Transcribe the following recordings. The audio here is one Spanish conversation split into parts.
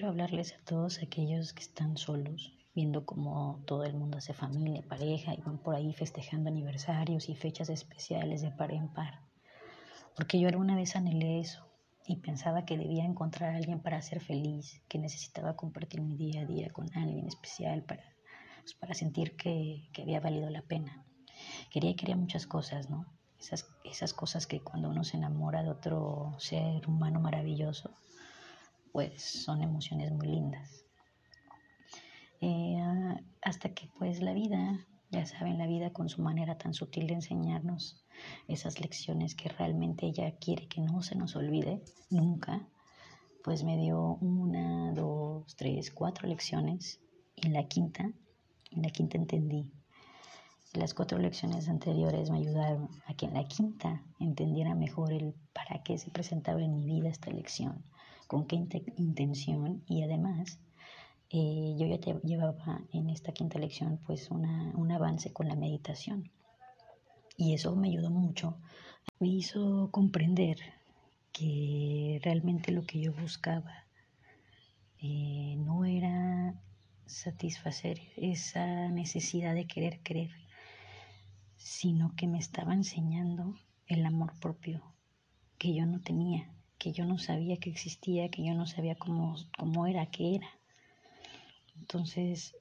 quiero hablarles a todos aquellos que están solos, viendo cómo todo el mundo hace familia, pareja y van por ahí festejando aniversarios y fechas especiales de par en par. Porque yo alguna vez anhelé eso y pensaba que debía encontrar a alguien para ser feliz, que necesitaba compartir mi día a día con alguien especial para, pues, para sentir que, que había valido la pena. Quería y quería muchas cosas, ¿no? Esas, esas cosas que cuando uno se enamora de otro ser humano maravilloso, pues son emociones muy lindas. Eh, hasta que pues la vida, ya saben, la vida con su manera tan sutil de enseñarnos esas lecciones que realmente ella quiere que no se nos olvide nunca, pues me dio una, dos, tres, cuatro lecciones y en la quinta, en la quinta entendí. Las cuatro lecciones anteriores me ayudaron a que en la quinta entendiera mejor el para qué se presentaba en mi vida esta lección con qué intención y además eh, yo ya te llevaba en esta quinta lección pues una, un avance con la meditación. Y eso me ayudó mucho, me hizo comprender que realmente lo que yo buscaba eh, no era satisfacer esa necesidad de querer creer, sino que me estaba enseñando el amor propio que yo no tenía que yo no sabía que existía, que yo no sabía cómo, cómo era, qué era. Entonces,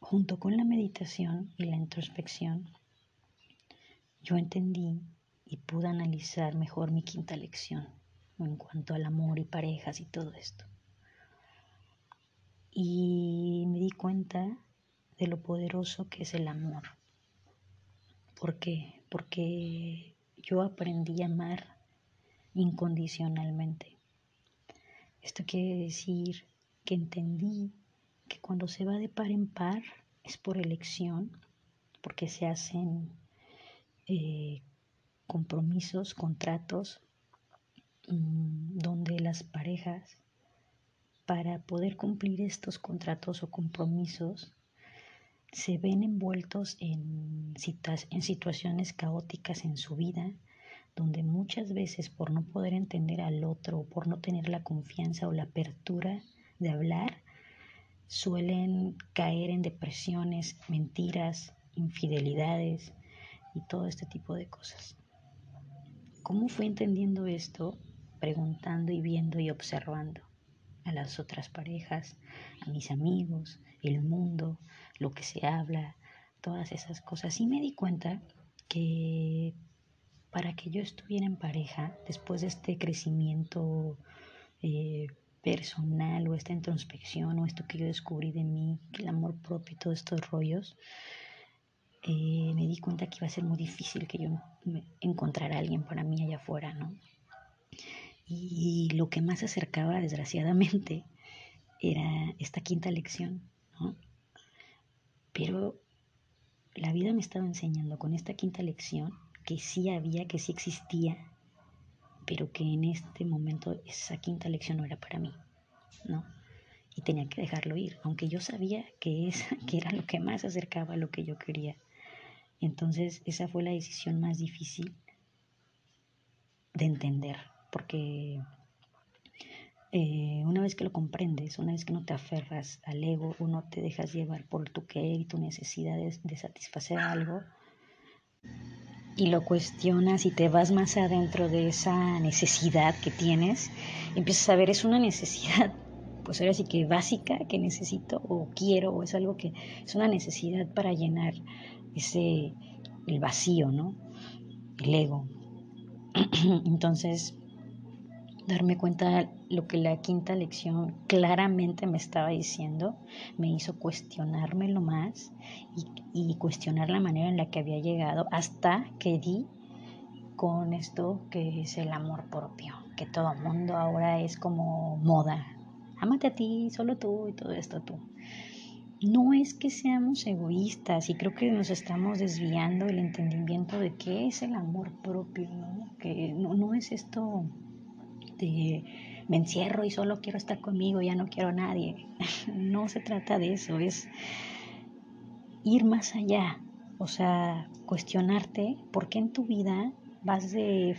junto con la meditación y la introspección, yo entendí y pude analizar mejor mi quinta lección en cuanto al amor y parejas y todo esto. Y me di cuenta de lo poderoso que es el amor. ¿Por qué? Porque yo aprendí a amar incondicionalmente. Esto quiere decir que entendí que cuando se va de par en par es por elección, porque se hacen eh, compromisos, contratos, mm, donde las parejas, para poder cumplir estos contratos o compromisos, se ven envueltos en, en situaciones caóticas en su vida, donde muchas veces por no poder entender al otro o por no tener la confianza o la apertura de hablar, suelen caer en depresiones, mentiras, infidelidades y todo este tipo de cosas. ¿Cómo fui entendiendo esto? Preguntando y viendo y observando a las otras parejas, a mis amigos, el mundo, lo que se habla, todas esas cosas. Y me di cuenta que para que yo estuviera en pareja después de este crecimiento eh, personal o esta introspección o esto que yo descubrí de mí, el amor propio y todos estos rollos, eh, me di cuenta que iba a ser muy difícil que yo encontrara a alguien para mí allá afuera, ¿no? Y lo que más se acercaba, desgraciadamente, era esta quinta lección, ¿no? Pero la vida me estaba enseñando con esta quinta lección que sí había, que sí existía, pero que en este momento esa quinta lección no era para mí, ¿no? Y tenía que dejarlo ir, aunque yo sabía que, que era lo que más acercaba a lo que yo quería. Entonces esa fue la decisión más difícil de entender, porque eh, una vez que lo comprendes, una vez que no te aferras al ego o no te dejas llevar por tu querer y tu necesidad de satisfacer algo, y lo cuestionas y te vas más adentro de esa necesidad que tienes, empiezas a ver, es una necesidad, pues ahora sí que básica que necesito o quiero, o es algo que es una necesidad para llenar ese, el vacío, ¿no? El ego. Entonces, darme cuenta lo que la quinta lección claramente me estaba diciendo, me hizo cuestionármelo más y, y, cuestionar la manera en la que había llegado hasta que di con esto que es el amor propio, que todo mundo ahora es como moda. Ámate a ti, solo tú y todo esto tú. No es que seamos egoístas y creo que nos estamos desviando el entendimiento de qué es el amor propio, ¿no? Que no, no es esto me encierro y solo quiero estar conmigo, ya no quiero a nadie. No se trata de eso, es ir más allá, o sea, cuestionarte por qué en tu vida vas de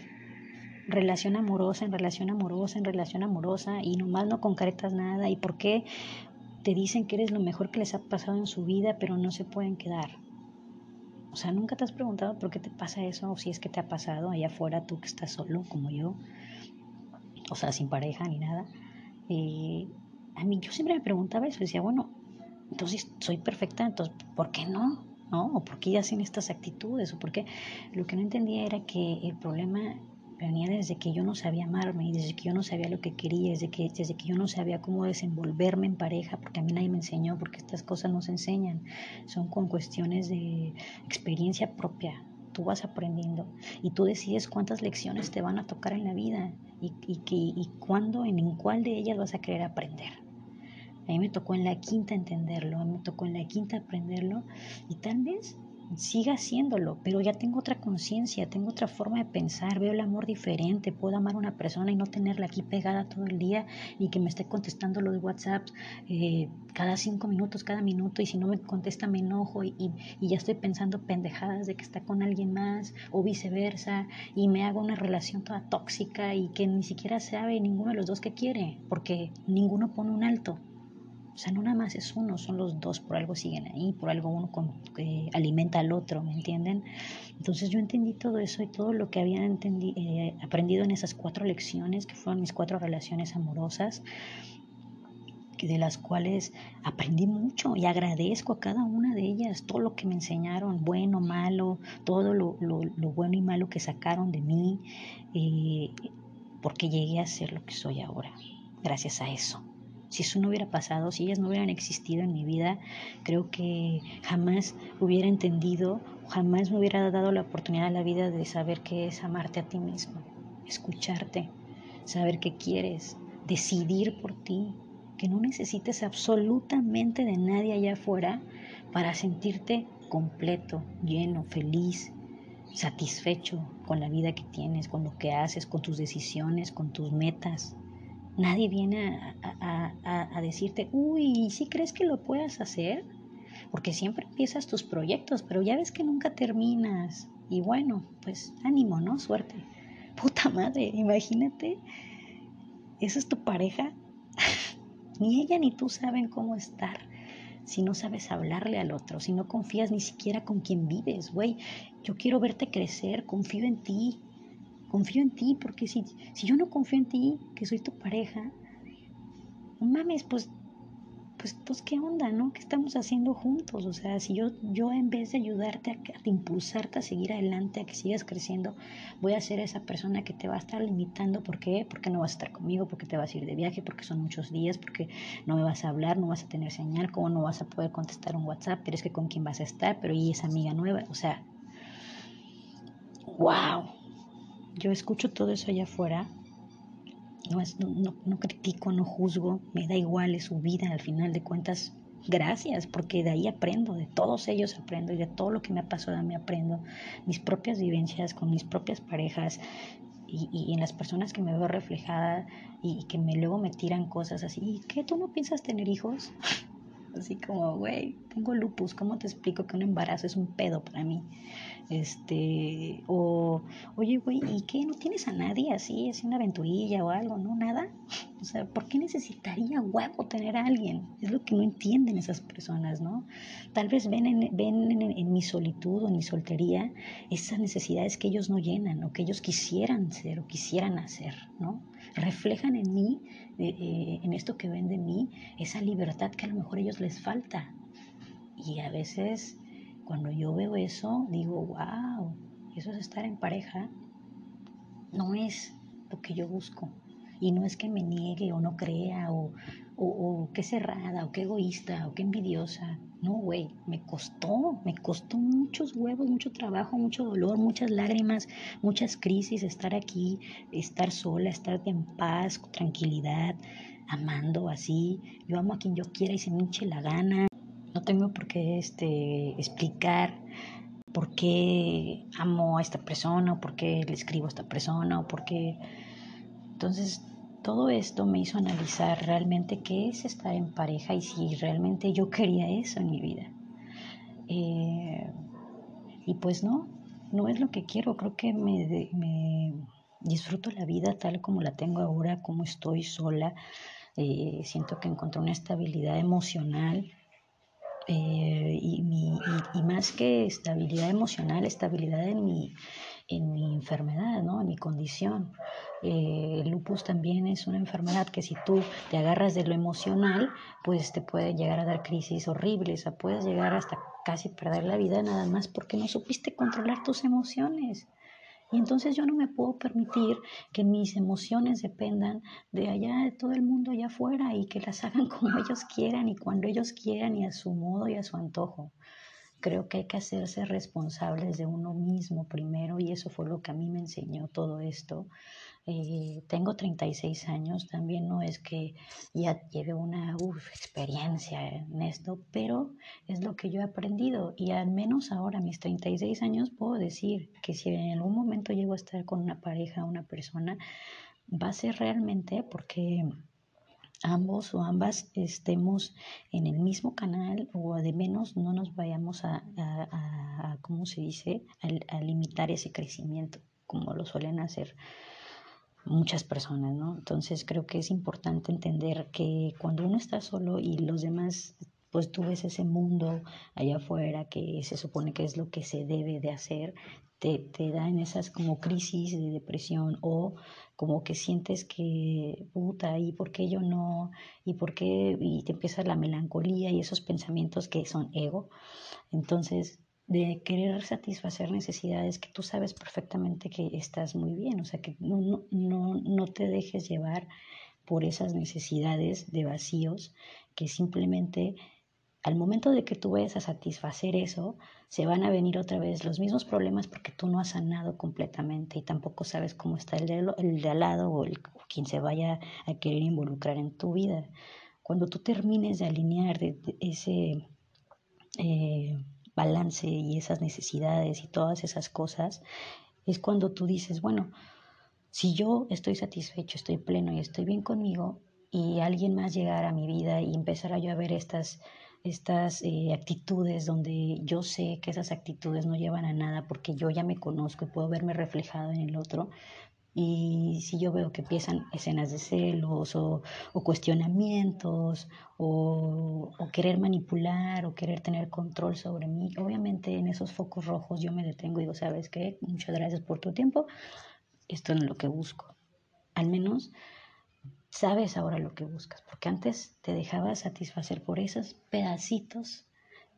relación amorosa, en relación amorosa, en relación amorosa, y nomás no concretas nada, y por qué te dicen que eres lo mejor que les ha pasado en su vida, pero no se pueden quedar. O sea, nunca te has preguntado por qué te pasa eso, o si es que te ha pasado allá afuera, tú que estás solo, como yo, o sea, sin pareja ni nada. Eh, a mí yo siempre me preguntaba eso, decía, bueno, entonces soy perfecta, entonces, ¿por qué no? ¿No? ¿O por qué hacen estas actitudes? ¿O por qué? Lo que no entendía era que el problema venía desde que yo no sabía amarme y desde que yo no sabía lo que quería, desde que, desde que yo no sabía cómo desenvolverme en pareja, porque a mí nadie me enseñó, porque estas cosas no se enseñan, son con cuestiones de experiencia propia. Tú vas aprendiendo y tú decides cuántas lecciones te van a tocar en la vida y, y, y cuándo, en cuál de ellas vas a querer aprender. A mí me tocó en la quinta entenderlo, a mí me tocó en la quinta aprenderlo y tal vez siga haciéndolo, pero ya tengo otra conciencia, tengo otra forma de pensar, veo el amor diferente, puedo amar a una persona y no tenerla aquí pegada todo el día y que me esté contestando los WhatsApp eh, cada cinco minutos, cada minuto y si no me contesta me enojo y, y, ya estoy pensando pendejadas de que está con alguien más o viceversa y me hago una relación toda tóxica y que ni siquiera sabe ninguno de los dos que quiere porque ninguno pone un alto. O sea, no nada más es uno, son los dos, por algo siguen ahí, por algo uno alimenta al otro, ¿me entienden? Entonces yo entendí todo eso y todo lo que había eh, aprendido en esas cuatro lecciones, que fueron mis cuatro relaciones amorosas, de las cuales aprendí mucho y agradezco a cada una de ellas todo lo que me enseñaron, bueno, malo, todo lo, bueno y malo que sacaron de mí, eh, porque llegué a ser lo que soy ahora, gracias a eso si eso no hubiera pasado, si ellas no hubieran existido en mi vida, creo que jamás hubiera entendido, jamás me hubiera dado la oportunidad a la vida de saber qué es amarte a ti mismo, escucharte, saber qué quieres, decidir por ti, que no necesites absolutamente de nadie allá afuera para sentirte completo, lleno, feliz, satisfecho con la vida que tienes, con lo que haces, con tus decisiones, con tus metas. Nadie viene a, decirte, uy, ¿sí crees que lo puedas hacer? Porque siempre empiezas tus proyectos, pero ya ves que nunca terminas. Y bueno, pues ánimo, ¿no? Suerte. Puta madre, imagínate, esa es tu pareja. ni ella ni tú saben cómo estar si no sabes hablarle al otro, si no confías ni siquiera con quien vives, güey. Yo quiero verte crecer, confío en ti, confío en ti, porque si, si yo no confío en ti, que soy tu pareja, mames, pues, pues, pues, ¿qué onda, no? ¿Qué estamos haciendo juntos? O sea, si yo, yo en vez de ayudarte a impulsarte a seguir adelante, a que sigas creciendo, voy a ser esa persona que te va a estar limitando. ¿Por qué? Porque no vas a estar conmigo, porque te vas a ir de viaje, porque son muchos días, porque no me vas a hablar, no vas a tener señal, cómo no vas a poder contestar un WhatsApp, pero es que con quién vas a estar, pero y esa amiga nueva, o sea, wow yo escucho todo eso allá afuera, no, no, no, critico, no juzgo, me da igual, es su vida, al final de cuentas, gracias, porque de ahí aprendo, de todos ellos aprendo y de todo lo que me ha pasado a mí aprendo, mis propias vivencias con mis propias parejas y, y en las personas que me veo reflejada y, que me luego me tiran cosas así, ¿y qué? ¿Tú no piensas tener hijos? Así como, güey, tengo lupus, ¿cómo te explico que un embarazo es un pedo para mí? Este, o, oye, güey, ¿y qué? ¿No tienes a nadie así, así una aventurilla o algo? ¿No? ¿Nada? O sea, ¿por qué necesitaría huevo tener a alguien? Es lo que no entienden esas personas, ¿no? Tal vez ven en, ven en, mi solitud o en mi soltería esas necesidades que ellos no llenan o que ellos quisieran ser o quisieran hacer, ¿no? Reflejan en mí, eh, eh, en esto que ven de mí, esa libertad que a lo mejor ellos les falta. Y a veces cuando yo veo eso, digo, wow, eso es estar en pareja. No es lo que yo busco. Y no es que me niegue o no crea o, o, qué cerrada o qué egoísta o qué envidiosa. No, güey, me costó, me costó muchos huevos, mucho trabajo, mucho dolor, muchas lágrimas, muchas crisis, estar aquí, estar sola, estar en paz, tranquilidad, amando así. Yo amo a quien yo quiera y se me hinche la gana. No tengo por qué este, explicar por qué amo a esta persona o por qué le escribo a esta persona o por qué... Entonces, todo esto me hizo analizar realmente qué es estar en pareja y si realmente yo quería eso en mi vida. Eh, y pues no, no es lo que quiero. Creo que me, me, disfruto la vida tal como la tengo ahora, como estoy sola. Eh, siento que encontré una estabilidad emocional eh, y, mi, y, más que estabilidad emocional, estabilidad en mi, en mi enfermedad, ¿no? en mi condición. Eh, el lupus también es una enfermedad que si tú te agarras de lo emocional, pues te puede llegar a dar crisis horribles, o puedes llegar hasta casi perder la vida nada más porque no supiste controlar tus emociones. Y entonces yo no me puedo permitir que mis emociones dependan de allá, de todo el mundo allá afuera y que las hagan como ellos quieran y cuando ellos quieran y a su modo y a su antojo. Creo que hay que hacerse responsables de uno mismo primero y eso fue lo que a mí me enseñó todo esto. Eh, tengo 36 años, también no es que ya lleve una experiencia en esto, pero es lo que yo he aprendido y al menos ahora, a mis 36 años, puedo decir que si en algún momento llego a estar con una pareja, una persona, va a ser realmente porque ambos o ambas estemos en el mismo canal o de menos no nos vayamos a, a, ¿cómo se dice?, a limitar ese crecimiento como lo suelen hacer muchas personas, ¿no? Entonces creo que es importante entender que cuando uno está solo y los demás, pues tú ves ese mundo allá afuera que se supone que es lo que se debe de hacer, te, te dan esas como crisis de depresión o como que sientes que, puta, ¿y por qué yo no? ¿Y por qué? Y te empieza la melancolía y esos pensamientos que son ego. Entonces, de querer satisfacer necesidades que tú sabes perfectamente que estás muy bien, o sea, que no, no, no, no te dejes llevar por esas necesidades de vacíos que simplemente al momento de que tú vayas a satisfacer eso, se van a venir otra vez los mismos problemas porque tú no has sanado completamente y tampoco sabes cómo está el de, al lado o, el, quien se vaya a querer involucrar en tu vida. Cuando tú termines de alinear ese eh, balance y esas necesidades y todas esas cosas, es cuando tú dices, bueno, si yo estoy satisfecho, estoy pleno y estoy bien conmigo y alguien más llegara a mi vida y empezara yo a ver estas, estas eh, actitudes donde yo sé que esas actitudes no llevan a nada porque yo ya me conozco y puedo verme reflejado en el otro, y si yo veo que empiezan escenas de celos o, cuestionamientos o, o, querer manipular o querer tener control sobre mí, obviamente en esos focos rojos yo me detengo y digo, ¿sabes qué? Muchas gracias por tu tiempo. Esto no es lo que busco. Al menos sabes ahora lo que buscas, porque antes te dejabas satisfacer por esos pedacitos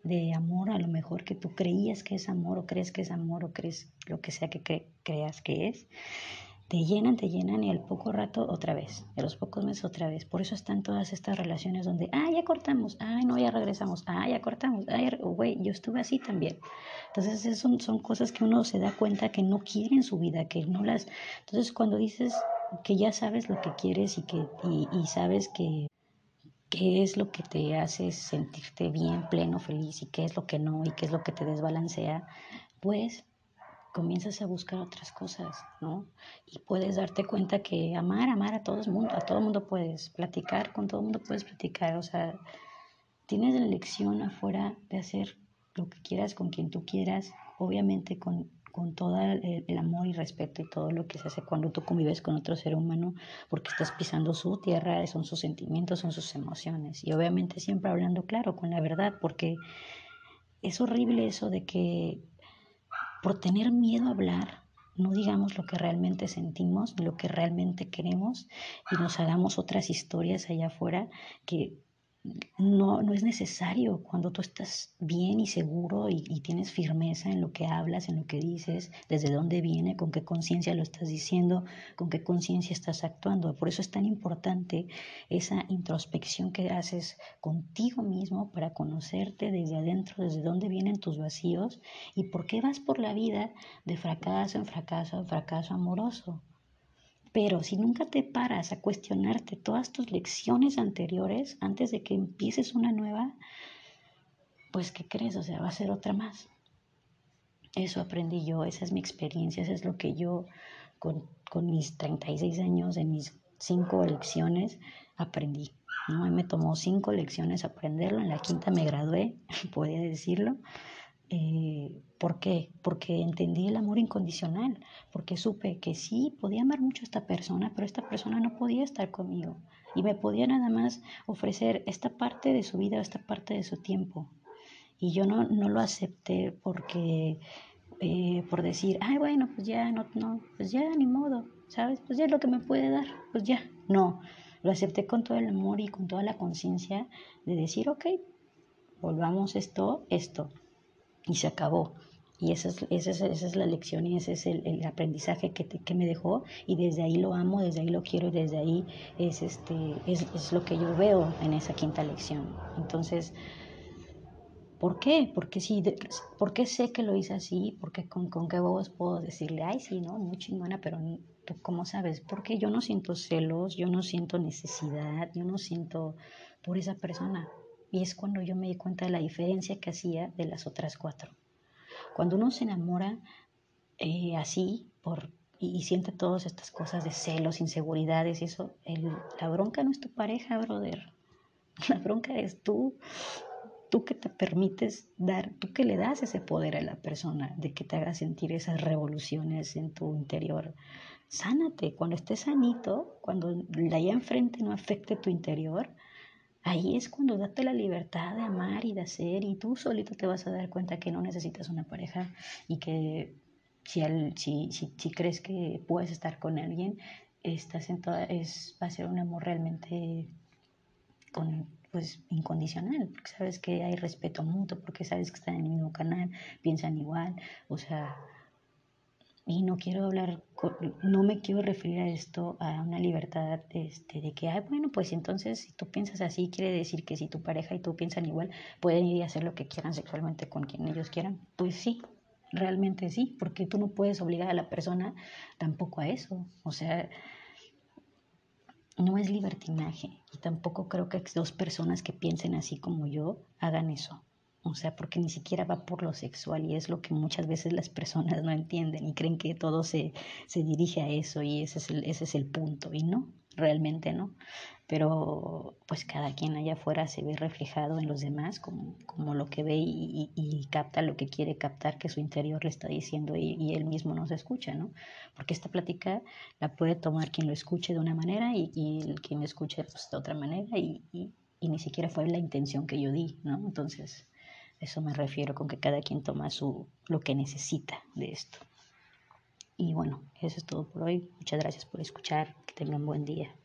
de amor, a lo mejor que tú creías que es amor o crees que es amor o crees lo que sea que creas que es te llenan, te llenan y al poco rato otra vez, a los pocos meses otra vez. Por eso están todas estas relaciones donde, ah, ya cortamos, ah, no, ya regresamos, ah, ya cortamos, ah, güey, yo estuve así también. Entonces son, son cosas que uno se da cuenta que no quiere en su vida, que no las... Entonces cuando dices que ya sabes lo que quieres y que y, sabes que qué es lo que te hace sentirte bien, pleno, feliz y qué es lo que no y qué es lo que te desbalancea, pues comienzas a buscar otras cosas, ¿no? Y puedes darte cuenta que amar, amar a todo el mundo, a todo el mundo puedes platicar, con todo el mundo puedes platicar, o sea, tienes la elección afuera de hacer lo que quieras con quien tú quieras, obviamente con, con todo el, el, amor y respeto y todo lo que se hace cuando tú convives con otro ser humano, porque estás pisando su tierra, son sus sentimientos, son sus emociones, y obviamente siempre hablando claro, con la verdad, porque es horrible eso de que por tener miedo a hablar, no digamos lo que realmente sentimos, lo que realmente queremos y nos hagamos otras historias allá afuera que no, no es necesario cuando tú estás bien y seguro y, tienes firmeza en lo que hablas, en lo que dices, desde dónde viene, con qué conciencia lo estás diciendo, con qué conciencia estás actuando. Por eso es tan importante esa introspección que haces contigo mismo para conocerte desde adentro, desde dónde vienen tus vacíos y por qué vas por la vida de fracaso en fracaso en fracaso amoroso. Pero si nunca te paras a cuestionarte todas tus lecciones anteriores antes de que empieces una nueva, pues ¿qué crees? O sea, va a ser otra más. Eso aprendí yo, esa es mi experiencia, eso es lo que yo con, con mis 36 años, en mis cinco lecciones, aprendí. ¿no? me tomó cinco lecciones aprenderlo, en la quinta me gradué, podría decirlo, Eh, ¿Por qué? Porque entendí el amor incondicional, porque supe que sí, podía amar mucho a esta persona, pero esta persona no podía estar conmigo y me podía nada más ofrecer esta parte de su vida, esta parte de su tiempo. Y yo no, no lo acepté porque, eh, por decir, ay, bueno, pues ya, no, no, pues ya, ni modo, ¿sabes? Pues ya es lo que me puede dar, pues ya. No, lo acepté con todo el amor y con toda la conciencia de decir, ok, volvamos esto, esto, y se acabó. Y esa es, esa es, esa es la lección y ese es el, el aprendizaje que, te, que, me dejó y desde ahí lo amo, desde ahí lo quiero y desde ahí es, este, es, es lo que yo veo en esa quinta lección. Entonces, ¿por qué? Porque sí, ¿por qué sé que lo hice así? Porque con, con qué vos puedo decirle, ay, sí, ¿no? Muy chingona, pero tú cómo sabes? Porque yo no siento celos, yo no siento necesidad, yo no siento por esa persona. Y es cuando yo me di cuenta de la diferencia que hacía de las otras cuatro. Cuando uno se enamora eh, así por, y, y, siente todas estas cosas de celos, inseguridades y eso, el, la bronca no es tu pareja, brother. La bronca es tú, tú que te permites dar, tú que le das ese poder a la persona de que te haga sentir esas revoluciones en tu interior. Sánate, cuando estés sanito, cuando la allá enfrente no afecte tu interior, Ahí es cuando date la libertad de amar y de hacer y tú solito te vas a dar cuenta que no necesitas una pareja y que si, al, si, si, si crees que puedes estar con alguien, estás en toda, es, va a ser un amor realmente con, pues, incondicional, porque sabes que hay respeto mutuo, porque sabes que están en el mismo canal, piensan igual, o sea, y no quiero hablar, no me quiero referir a esto, a una libertad este, de que, ay, bueno, pues entonces si tú piensas así, quiere decir que si tu pareja y tú piensan igual, pueden ir a hacer lo que quieran sexualmente con quien ellos quieran. Pues sí, realmente sí, porque tú no puedes obligar a la persona tampoco a eso. O sea, no es libertinaje y tampoco creo que dos personas que piensen así como yo hagan eso o sea, porque ni siquiera va por lo sexual y es lo que muchas veces las personas no entienden y creen que todo se, se dirige a eso y ese es, el, ese es el punto y no, realmente no. Pero pues cada quien allá afuera se ve reflejado en los demás como, como lo que ve y, capta lo que quiere captar que su interior le está diciendo y, y, él mismo no se escucha, ¿no? Porque esta plática la puede tomar quien lo escuche de una manera y, y quien lo escuche pues, de otra manera y, y ni siquiera fue la intención que yo di, ¿no? Entonces eso me refiero con que cada quien toma su, lo que necesita de esto. Y bueno, eso es todo por hoy. Muchas gracias por escuchar. Que tengan buen día.